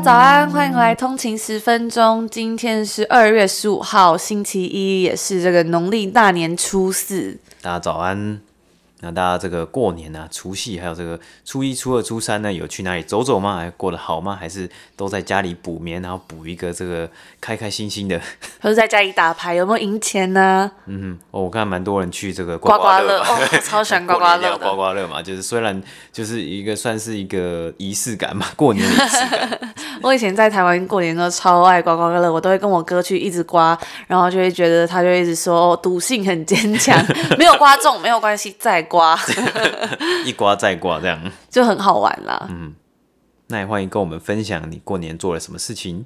早安，欢迎回来通勤十分钟。今天是二月十五号，星期一，也是这个农历大年初四。大家早安。那大家这个过年啊，除夕还有这个初一、初二、初三呢，有去哪里走走吗？还过得好吗？还是都在家里补眠，然后补一个这个开开心心的？或者在家里打牌，有没有赢钱呢？嗯，哦，我看蛮多人去这个刮刮乐，刮刮乐哦，超喜欢刮刮乐刮刮乐嘛，就是虽然就是一个算是一个仪式感嘛，过年的仪式感。我以前在台湾过年都超爱刮刮乐，我都会跟我哥去一直刮，然后就会觉得他就一直说哦，赌性很坚强，没有刮中没有关系，再刮，一刮再刮，这样就很好玩啦。嗯，那也欢迎跟我们分享你过年做了什么事情。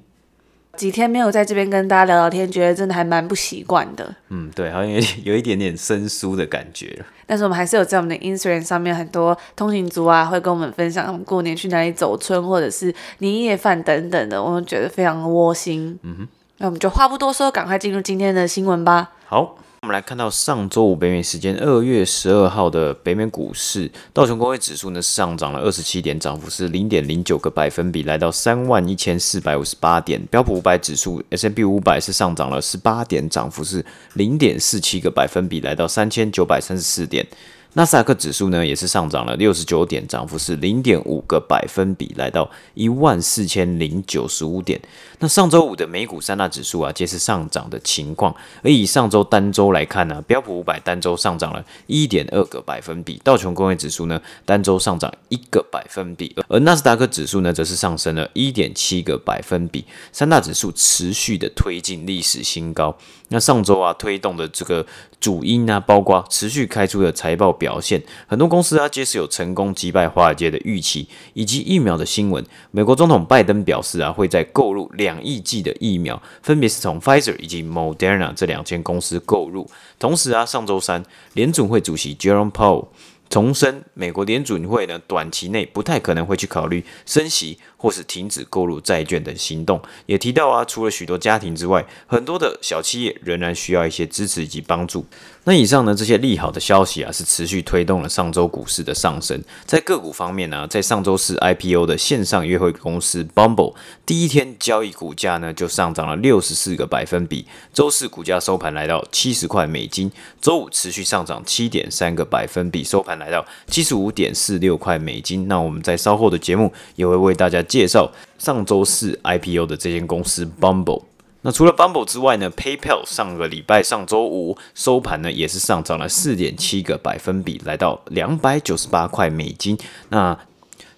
几天没有在这边跟大家聊聊天，觉得真的还蛮不习惯的。嗯，对，好像有 有一点点生疏的感觉。但是我们还是有在我们的 Instagram 上面很多通勤族啊，会跟我们分享他们过年去哪里走村，或者是年夜饭等等的，我们觉得非常窝心。嗯哼，那我们就话不多说，赶快进入今天的新闻吧。好。我们来看到上周五北美时间二月十二号的北美股市，道琼工业指数呢上涨了二十七点，涨幅是零点零九个百分比，来到三万一千四百五十八点。标普五百指数 S&P 五百是上涨了十八点，涨幅是零点四七个百分比，来到三千九百三十四点。纳斯达克指数呢也是上涨了六十九点，涨幅是零点五个百分比，来到一万四千零九十五点。那上周五的美股三大指数啊，皆是上涨的情况。而以上周单周来看呢、啊，标普五百单周上涨了一点二个百分比，道琼工业指数呢单周上涨一个百分比，而纳斯达克指数呢则是上升了一点七个百分比。三大指数持续的推进历史新高。那上周啊推动的这个主因啊，包括持续开出的财报表现，很多公司啊皆是有成功击败华尔街的预期，以及疫苗的新闻。美国总统拜登表示啊，会在购入两亿剂的疫苗，分别是从 Pfizer 以及 Moderna 这两间公司购入。同时啊，上周三联准会主席 Jerome Powell 重申，美国联准会呢短期内不太可能会去考虑升息。或是停止购入债券的行动，也提到啊，除了许多家庭之外，很多的小企业仍然需要一些支持以及帮助。那以上呢，这些利好的消息啊，是持续推动了上周股市的上升。在个股方面呢、在上周四 IPO 的线上约会公司 Bumble 第一天交易股价呢就上涨了六十四个百分比，周四股价收盘来到七十块美金，周五持续上涨七点三个百分比，收盘来到七十五点四六块美金。那我们在稍后的节目也会为大家。介绍上周四 IPO 的这间公司 Bumble。那除了 Bumble 之外呢，PayPal 上个礼拜上周五收盘呢，也是上涨了四点七个百分比，来到两百九十八块美金。那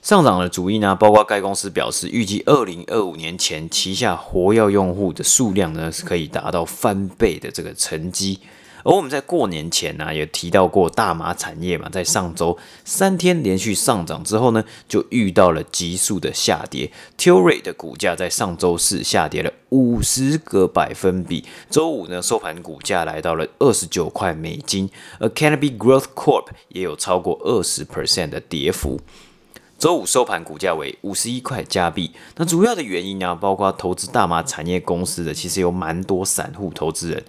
上涨的主因呢，包括该公司表示，预计二零二五年前旗下活跃用户的数量呢，是可以达到翻倍的这个成绩。而我们在过年前呢、也提到过大麻产业嘛，在上周三天连续上涨之后呢，就遇到了急速的下跌。Tilray 的股价在上周四下跌了五十个百分比，周五呢收盘股价来到了二十九块美金，而 Canopy Growth Corp 也有超过二十 percent 的跌幅，周五收盘股价为五十一块加币。那主要的原因呢、啊，包括投资大麻产业公司的，其实有蛮多散户投资人。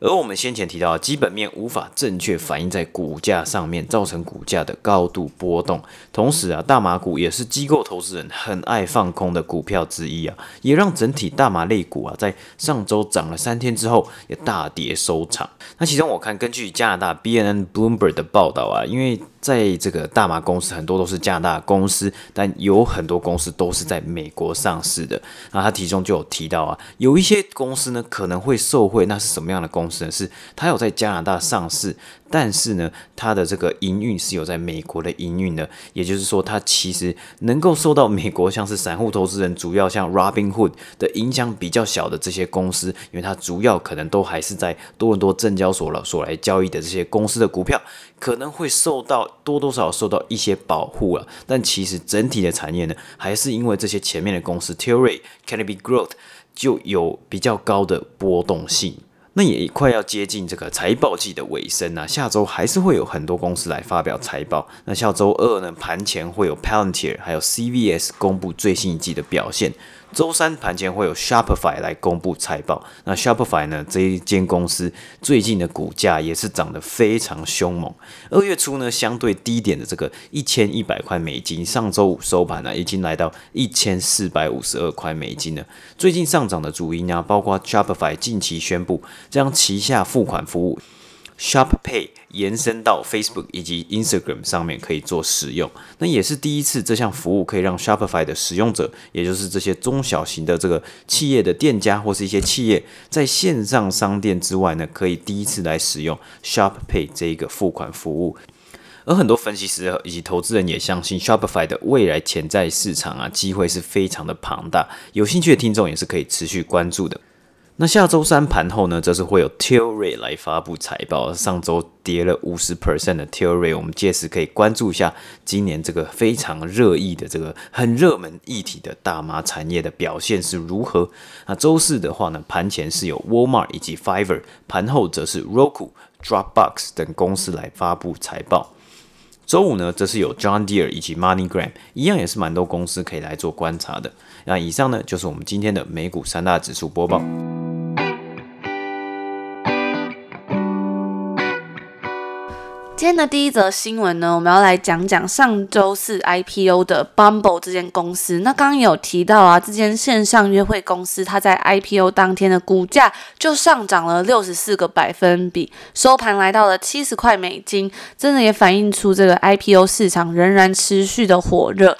而我们先前提到，基本面无法正确反映在股价上面，造成股价的高度波动。同时啊，大麻股也是机构投资人很爱放空的股票之一啊，也让整体大麻类股啊，在上周涨了三天之后，也大跌收场。那其中我看，根据加拿大 BNN Bloomberg 的报道啊，因为在这个大麻公司很多都是加拿大公司，但有很多公司都是在美国上市的。那他其中就有提到啊，有一些公司呢可能会受贿，那是什么样的公司呢？是它有在加拿大上市。但是呢，它的这个营运是有在美国的营运的，也就是说，它其实能够受到美国像是散户投资人，主要像 Robinhood 的影响比较小的这些公司，因为它主要可能都还是在多伦多证交所了所来交易的这些公司的股票，可能会受到多多少少受到一些保护了。但其实整体的产业呢，还是因为这些前面的公司 Tilray、Canopy Growth 就有比较高的波动性。那也快要接近这个财报季的尾声啊，下周还是会有很多公司来发表财报。那下周二呢，盘前会有 Palantir 还有 CVS 公布最新一季的表现。周三盘前会有 Shopify 来公布财报。那 Shopify 呢，这一间公司最近的股价也是涨得非常凶猛。二月初呢，相对低点的这个一千一百块美金，上周五收盘呢，已经来到一千四百五十二块美金了。最近上涨的主因啊，包括 Shopify 近期宣布将旗下付款服务。Shop Pay 延伸到 Facebook 以及 Instagram 上面可以做使用，那也是第一次这项服务可以让 Shopify 的使用者，也就是这些中小型的这个企业的店家或是一些企业，在线上商店之外呢，可以第一次来使用 Shop Pay 这一个付款服务。而很多分析师以及投资人也相信 Shopify 的未来潜在市场啊，机会是非常的庞大，有兴趣的听众也是可以持续关注的。那下周三盘后呢，则是会有 Tilray 来发布财报。上周跌了五十 percent 的 Tilray，我们届时可以关注一下今年这个非常热议的这个很热门议题的大麻产业的表现是如何。那周四的话呢，盘前是有 Walmart 以及 Fiverr，盘后则是 Roku、Dropbox 等公司来发布财报。周五呢，则是有 John Deere 以及 MoneyGram，一样也是蛮多公司可以来做观察的。那以上呢，就是我们今天的美股三大指数播报。今天的第一则新闻呢，我们要来讲讲上周四 IPO 的 Bumble 这间公司。那刚刚有提到啊，这间线上约会公司，它在 IPO 当天的股价就上涨了六十四个百分比，收盘来到了七十块美金，真的也反映出这个 IPO 市场仍然持续的火热。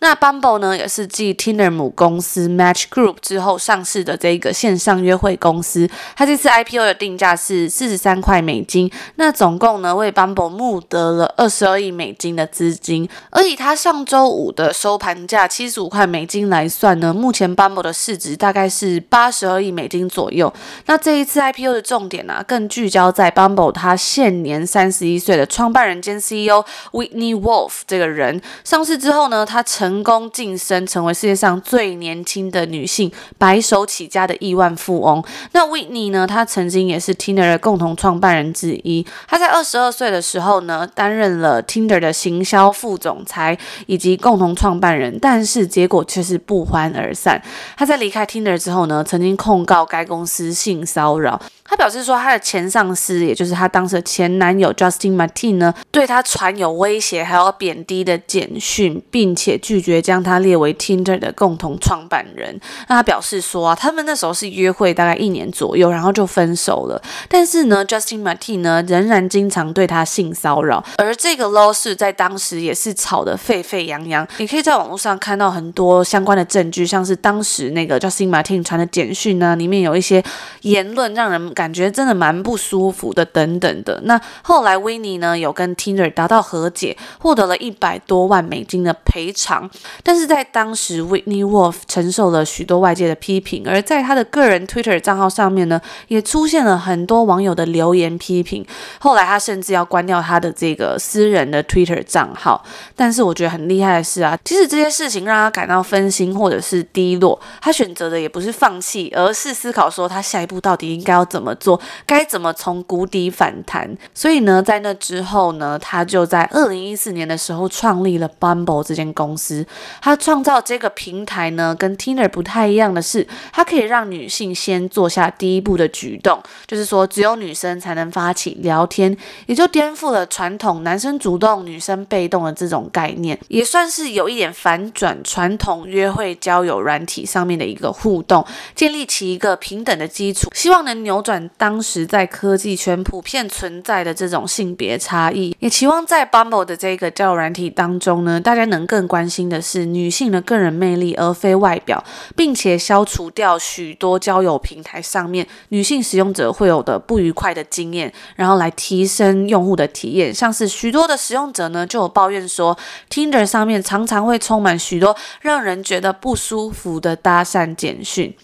那 Bumble 呢，也是继 Tinder 母公司 Match Group 之后上市的这个线上约会公司。它这次 IPO 的定价是四十三块美金，那总共呢为 Bumble 募得了二十二亿美金的资金。而以它上周五的收盘价七十五块美金来算呢，目前 Bumble 的市值大概是八十二亿美金左右。那这一次 IPO 的重点呢、更聚焦在 Bumble 它现年三十一岁的创办人兼 CEO Whitney Wolf 这个人。上市之后呢，他成成功晋升成为世界上最年轻的女性，白手起家的亿万富翁。那 Whitney 呢？她曾经也是 Tinder 的共同创办人之一。她在二十二岁的时候呢，担任了 Tinder 的行销副总裁以及共同创办人，但是结果却是不欢而散。她在离开 Tinder 之后呢，曾经控告该公司性骚扰。他表示说，他的前上司，也就是他当时的前男友 Justin Martin 呢，对他传有威胁还有贬低的简讯，并且拒绝将他列为 Tinder 的共同创办人。那他表示说啊，他们那时候是约会大概一年左右，然后就分手了。但是呢，Justin Martin 呢，仍然经常对他性骚扰。而这个 low 是在当时也是吵得沸沸扬扬。你可以在网络上看到很多相关的证据，像是当时那个 Justin Martin 传的简讯呢，里面有一些言论让人。感觉真的蛮不舒服的，等等的。那后来维尼呢，有跟 Tinder 达到和解，获得了一百多万美金的赔偿。但是在当时，Whitney Wolf 承受了许多外界的批评，而在他的个人 Twitter 账号上面呢，也出现了很多网友的留言批评。后来他甚至要关掉他的这个私人的 Twitter 账号。但是我觉得很厉害的是啊，即使这些事情让他感到分心或者是低落，他选择的也不是放弃，而是思考说他下一步到底应该要怎么。怎么做？该怎么从谷底反弹？所以呢，在那之后呢，他就在二零一四年的时候创立了 Bumble 这间公司。他创造这个平台呢，跟 Tinder 不太一样的是，它可以让女性先做下第一步的举动，就是说只有女生才能发起聊天，也就颠覆了传统男生主动、女生被动的这种概念，也算是有一点反转传统约会交友软体上面的一个互动，建立起一个平等的基础，希望能扭转。当时在科技圈普遍存在的这种性别差异，也期望在 Bumble 的这个交友软体当中呢，大家能更关心的是女性的个人魅力，而非外表，并且消除掉许多交友平台上面女性使用者会有的不愉快的经验，然后来提升用户的体验。像是许多的使用者呢，就有抱怨说，Tinder 上面常常会充满许多让人觉得不舒服的搭讪简讯。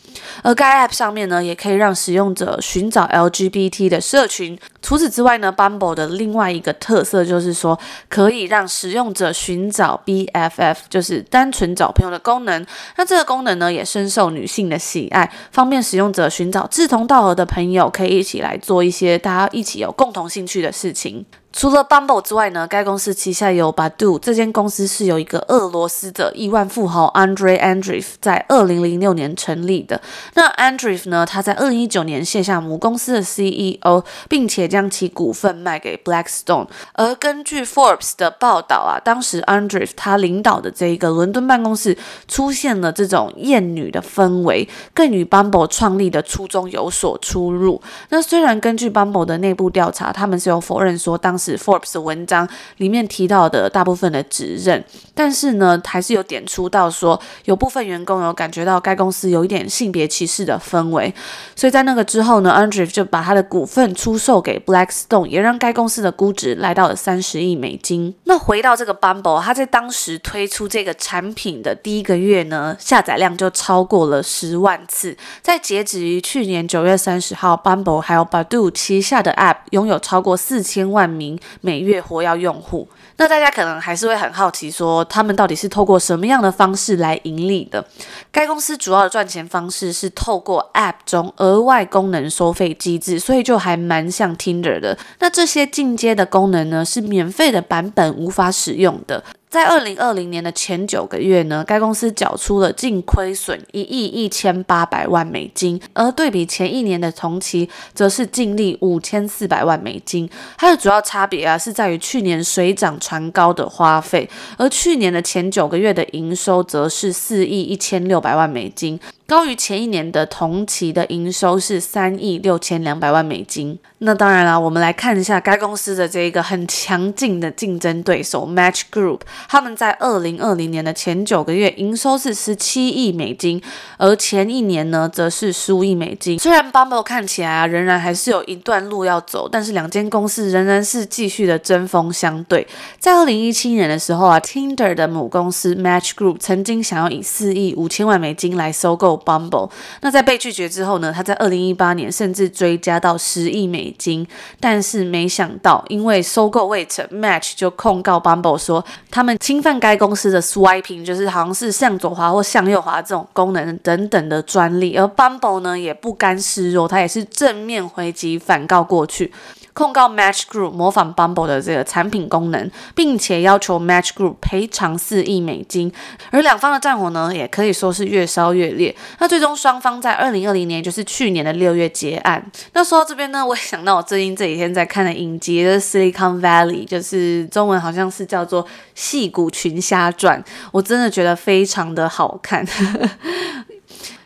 而该 App 上面呢，也可以让使用者寻找 LGBT 的社群。除此之外呢，Bumble 的另外一个特色就是说，可以让使用者寻找 BFF，就是单纯找朋友的功能。那这个功能呢，也深受女性的喜爱，方便使用者寻找志同道合的朋友，可以一起来做一些大家一起有共同兴趣的事情。除了 Bumble 之外呢，该公司旗下有 Badu。这间公司是由一个俄罗斯的亿万富豪 Andrei Andreev 在二零零六年成立的。那 Andreev 呢，他在二零一九年卸下母公司的 CEO，并且将其股份卖给 Blackstone。而根据 Forbes 的报道啊，当时 Andreev 他领导的这一个伦敦办公室出现了这种厌女的氛围，更与 Bumble 创立的初衷有所出入。那虽然根据 Bumble 的内部调查，他们是有否认说当是 Forbes 的文章里面提到的大部分的指认，但是呢，还是有点出到说，有部分员工有感觉到该公司有一点性别歧视的氛围，所以在那个之后呢，Andreev 就把他的股份出售给 Blackstone，也让该公司的估值来到了三十亿美金。那回到这个 Bumble，他在当时推出这个产品的第一个月呢，下载量就超过了十万次。在截止于去年九月三十号，Bumble 还有 Badoo 旗下的 App 拥有超过四千万名。每月活跃用户，那大家可能还是会很好奇，说他们到底是透过什么样的方式来盈利的？该公司主要的赚钱方式是透过 App 中额外功能收费机制，所以就还蛮像 Tinder 的。那这些进阶的功能呢，是免费的版本无法使用的。在二零二零年的前九个月呢，该公司缴出了净亏损一亿一千八百万美金，而对比前一年的同期，则是净利五千四百万美金。它的主要差别啊，是在于去年水涨船高的花费，而去年的前九个月的营收则是四亿一千六百万美金。高于前一年的同期的营收是三亿六千两百万美金。那当然啦，我们来看一下该公司的这一个很强劲的竞争对手 Match Group，他们在二零二零年的前九个月营收是十七亿美金，而前一年呢则是十五亿美金。虽然 Bumble 看起来啊仍然还是有一段路要走，但是两间公司仍然是继续的针锋相对。在二零一七年的时候啊，Tinder 的母公司 Match Group 曾经想要以四亿五千万美金来收购。Bumble，那在被拒绝之后呢，他在二零一八年甚至追加到十亿美金，但是没想到因为收购未成，Match 就控告 Bumble 说他们侵犯该公司的 Swiping，就是好像是向左滑或向右滑这种功能等等的专利，而 Bumble 呢也不甘示弱，他也是正面回击反告过去。控告 Match Group 模仿 Bumble 的这个产品功能，并且要求 Match Group 赔偿四亿美金。而两方的战火呢，也可以说是越烧越烈。那最终双方在二零二零年，就是去年的六月结案。那说到这边呢，我也想到我最近这几天在看的影集的 Silicon Valley，就是中文好像是叫做《戏骨群侠传》，我真的觉得非常的好看。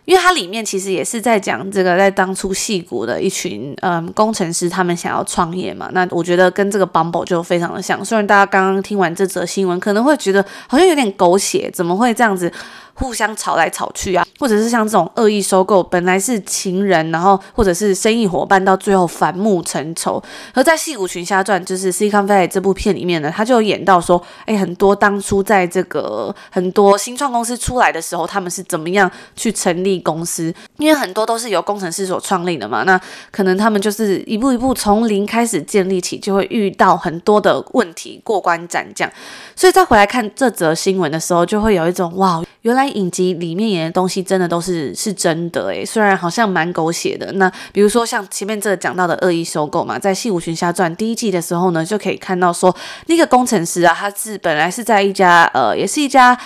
因为它里面其实也是在讲这个，在当初戏骨的一群嗯工程师，他们想要创业嘛。那我觉得跟这个 Bumble 就非常的像。虽然大家刚刚听完这则新闻，可能会觉得好像有点狗血，怎么会这样子？互相吵来吵去啊，或者是像这种恶意收购，本来是情人，然后或者是生意伙伴，到最后反目成仇。而在《矽谷群侠传》就是 Silicon Valley 这部片里面呢，他就演到说，哎，很多当初在这个很多新创公司出来的时候，他们是怎么样去成立公司？因为很多都是由工程师所创立的嘛，那可能他们就是一步一步从零开始建立起，就会遇到很多的问题，过关斩将。所以再回来看这则新闻的时候，就会有一种哇，原来。影集里面演的东西真的都是是真的诶，虽然好像蛮狗血的。那比如说像前面这个讲到的恶意收购嘛，在《矽谷群侠传》第一季的时候呢，就可以看到说那个工程师啊，他是本来是在一家呃，也是一家。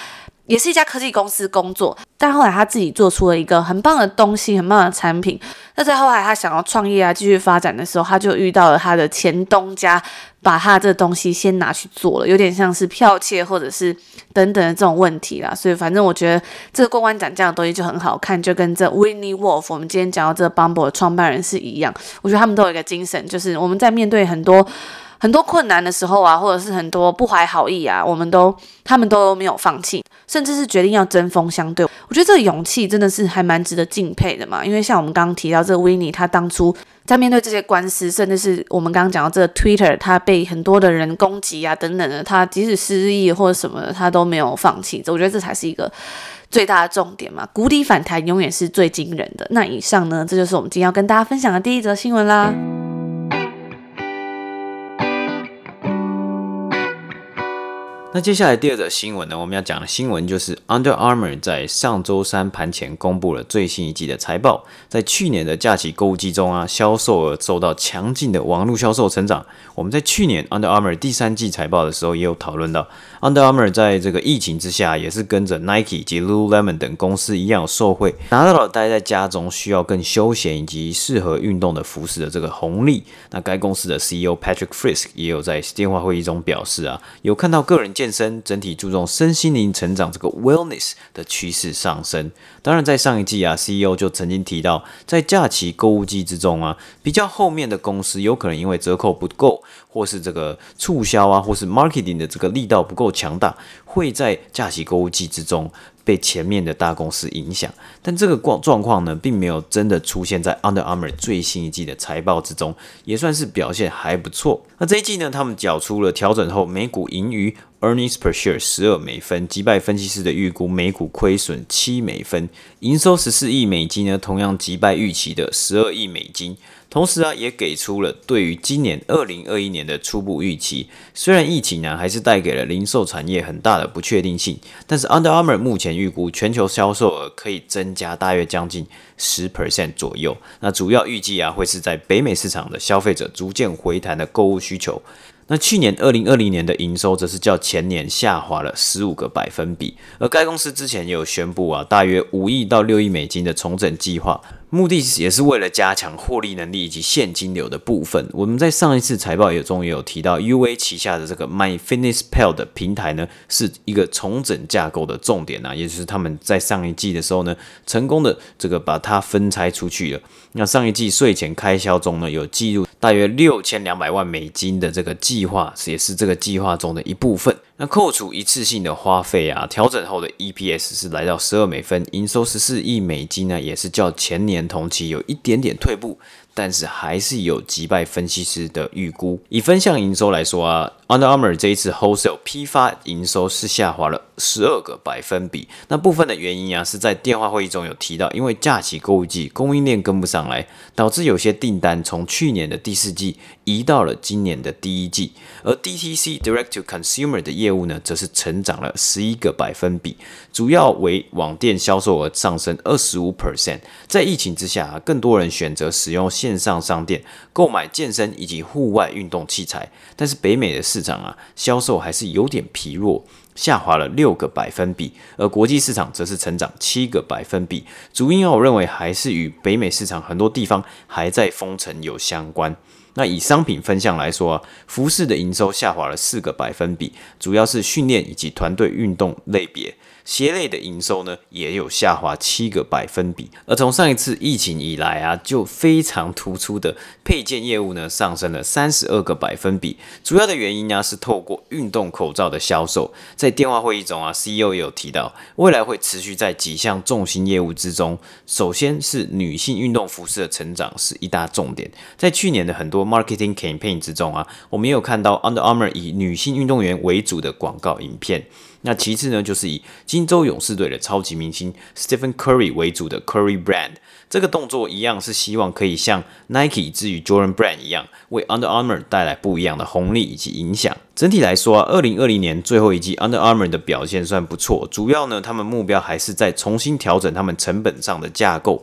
也是一家科技公司工作，但后来他自己做出了一个很棒的东西，很棒的产品。那在后来他想要创业啊，继续发展的时候，他就遇到了他的前东家，把他这东西先拿去做了，有点像是剽窃或者是等等的这种问题啦。所以反正我觉得这个过关斩将的东西就很好看，就跟这 Winnie Wolf 我们今天讲到这个 Bumble 的创办人是一样。我觉得他们都有一个精神，就是我们在面对很多。很多困难的时候啊，或者是很多不怀好意啊，我们都他们都没有放弃，甚至是决定要针锋相对。我觉得这个勇气真的是还蛮值得敬佩的嘛。因为像我们刚刚提到这个 Winnie，他当初在面对这些官司，甚至是我们刚刚讲到这个 Twitter，他被很多的人攻击啊等等的，他即使失忆或者什么的，他都没有放弃。我觉得这才是一个最大的重点嘛。谷底反弹永远是最惊人的。那以上呢，这就是我们今天要跟大家分享的第一则新闻啦。那接下来第二则新闻呢，我们要讲的新闻就是 Under Armour 在上周三盘前公布了最新一季的财报。在去年的假期购物季中啊，销售额受到强劲的网络销售成长。我们在去年 Under Armour 第三季财报的时候也有讨论到，Under Armour 在这个疫情之下，也是跟着 Nike 及 Lululemon 等公司一样受惠，拿到了待在家中需要更休闲以及适合运动的服饰的这个红利。那该公司的 CEO Patrick Frisk 也有在电话会议中表示啊，有看到个人。健身整体注重身心灵成长这个 wellness 的趋势上升。当然，在上一季啊，CEO 就曾经提到，在假期购物季之中啊，比较后面的公司有可能因为折扣不够，或是这个促销啊，或是 marketing 的这个力道不够强大，会在假期购物季之中。被前面的大公司影响，但这个状状况呢，并没有真的出现在 Under Armour 最新一季的财报之中，也算是表现还不错。那这一季呢，他们缴出了调整后每股盈余 earnings per share 十二美分，击败分析师的预估每股亏损七美分，营收十四亿美金呢，同样击败预期的十二亿美金。同时啊，也给出了对于今年二零二一年的初步预期。虽然疫情呢还是带给了零售产业很大的不确定性，但是 Under Armour 目前预估全球销售额可以增加大约将近十 percent 左右。那主要预计啊会是在北美市场的消费者逐渐回弹的购物需求。那去年二零二零年的营收则是较前年下滑了十五个百分比，而该公司之前也有宣布啊，大约五亿到六亿美金的重整计划。目的也是为了加强获利能力以及现金流的部分。我们在上一次财报也中也有提到，UA 旗下的这个 MyFitnessPal 的平台呢，是一个重整架构的重点啊，也就是他们在上一季的时候呢，成功的这个把它分拆出去了。那上一季税前开销中呢，有记录大约六千两百万美金的这个计划，也是这个计划中的一部分。那扣除一次性的花费啊，调整后的 EPS 是来到十二美分，营收十四亿美金呢，也是较前年同期有一点点退步。但是还是有击败分析师的预估。以分项营收来说啊，Under Armour 这一次 Wholesale 批发营收是下滑了十二个百分比。那部分的原因啊，是在电话会议中有提到，因为假期购物季供应链跟不上来，导致有些订单从去年的第四季移到了今年的第一季。而 DTC Direct to Consumer 的业务呢，则是成长了十一个百分比，主要为网店销售额上升二十五 percent。在疫情之下啊，更多人选择使用线线上商店购买健身以及户外运动器材，但是北美的市场啊，销售还是有点疲弱，下滑了六个百分比，而国际市场则是成长七个百分比。主因，我认为还是与北美市场很多地方还在封城有相关。那以商品分项来说啊，服饰的营收下滑了四个百分比，主要是训练以及团队运动类别。鞋类的营收呢，也有下滑七个百分比，而从上一次疫情以来啊，就非常突出的配件业务呢，上升了三十二个百分比。主要的原因呢，是透过运动口罩的销售。在电话会议中啊，CEO 也有提到，未来会持续在几项重心业务之中，首先是女性运动服饰的成长是一大重点。在去年的很多 marketing campaign 之中啊，我们也有看到 Under Armour 以女性运动员为主的广告影片。那其次呢，就是以金州勇士队的超级明星 Stephen Curry 为主的 Curry Brand，这个动作一样是希望可以像 Nike 之于 Jordan Brand 一样，为 Under Armour 带来不一样的红利以及影响。整体来说啊，二零二零年最后一季 Under Armour 的表现算不错，主要呢，他们目标还是在重新调整他们成本上的架构。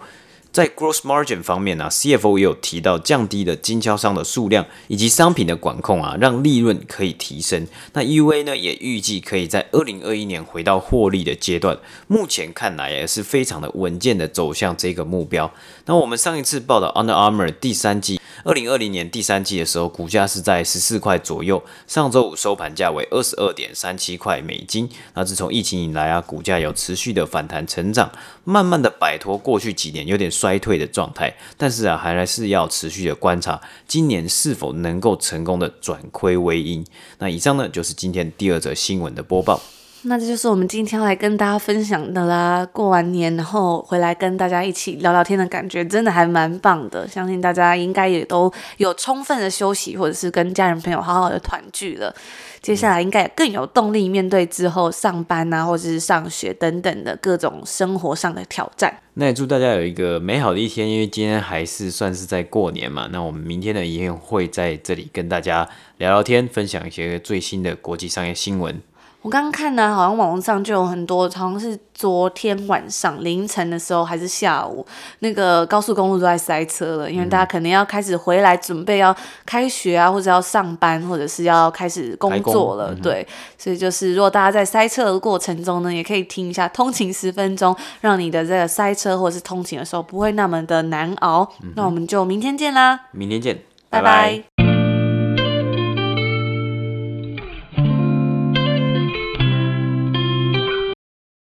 在 gross margin 方面呢、，CFO 也有提到降低的经销商的数量以及商品的管控啊，让利润可以提升。那 UA 呢也预计可以在二零二一年回到获利的阶段。目前看来也是非常的稳健的走向这个目标。那我们上一次报道 Under Armour 第三季，二零二零年第三季的时候，股价是在十四块左右。上周五收盘价为二十二点三七块美金。那自从疫情以来啊，股价有持续的反弹成长，慢慢的摆脱过去几年有点衰。退的状态，但是啊，还是要持续的观察今年是否能够成功的转亏为盈。那以上呢，就是今天第二则新闻的播报。那这就是我们今天要来跟大家分享的啦。过完年然后回来跟大家一起聊聊天的感觉，真的还蛮棒的。相信大家应该也都有充分的休息，或者是跟家人朋友好好的团聚了。接下来应该更有动力面对之后上班啊，或者是上学等等的各种生活上的挑战。那也祝大家有一个美好的一天，因为今天还是算是在过年嘛。那我们明天呢，也会在这里跟大家聊聊天，分享一些最新的国际商业新闻。我刚刚看呢，好像网络上就有很多，好像是昨天晚上凌晨的时候，还是下午，那个高速公路都在塞车了，因为大家可能要开始回来，准备要开学啊，或者要上班，或者是要开始工作了，对。所以就是，如果大家在塞车的过程中呢，也可以听一下《通勤十分钟》，让你的这个塞车或者是通勤的时候不会那么的难熬。那我们就明天见啦！明天见，拜拜。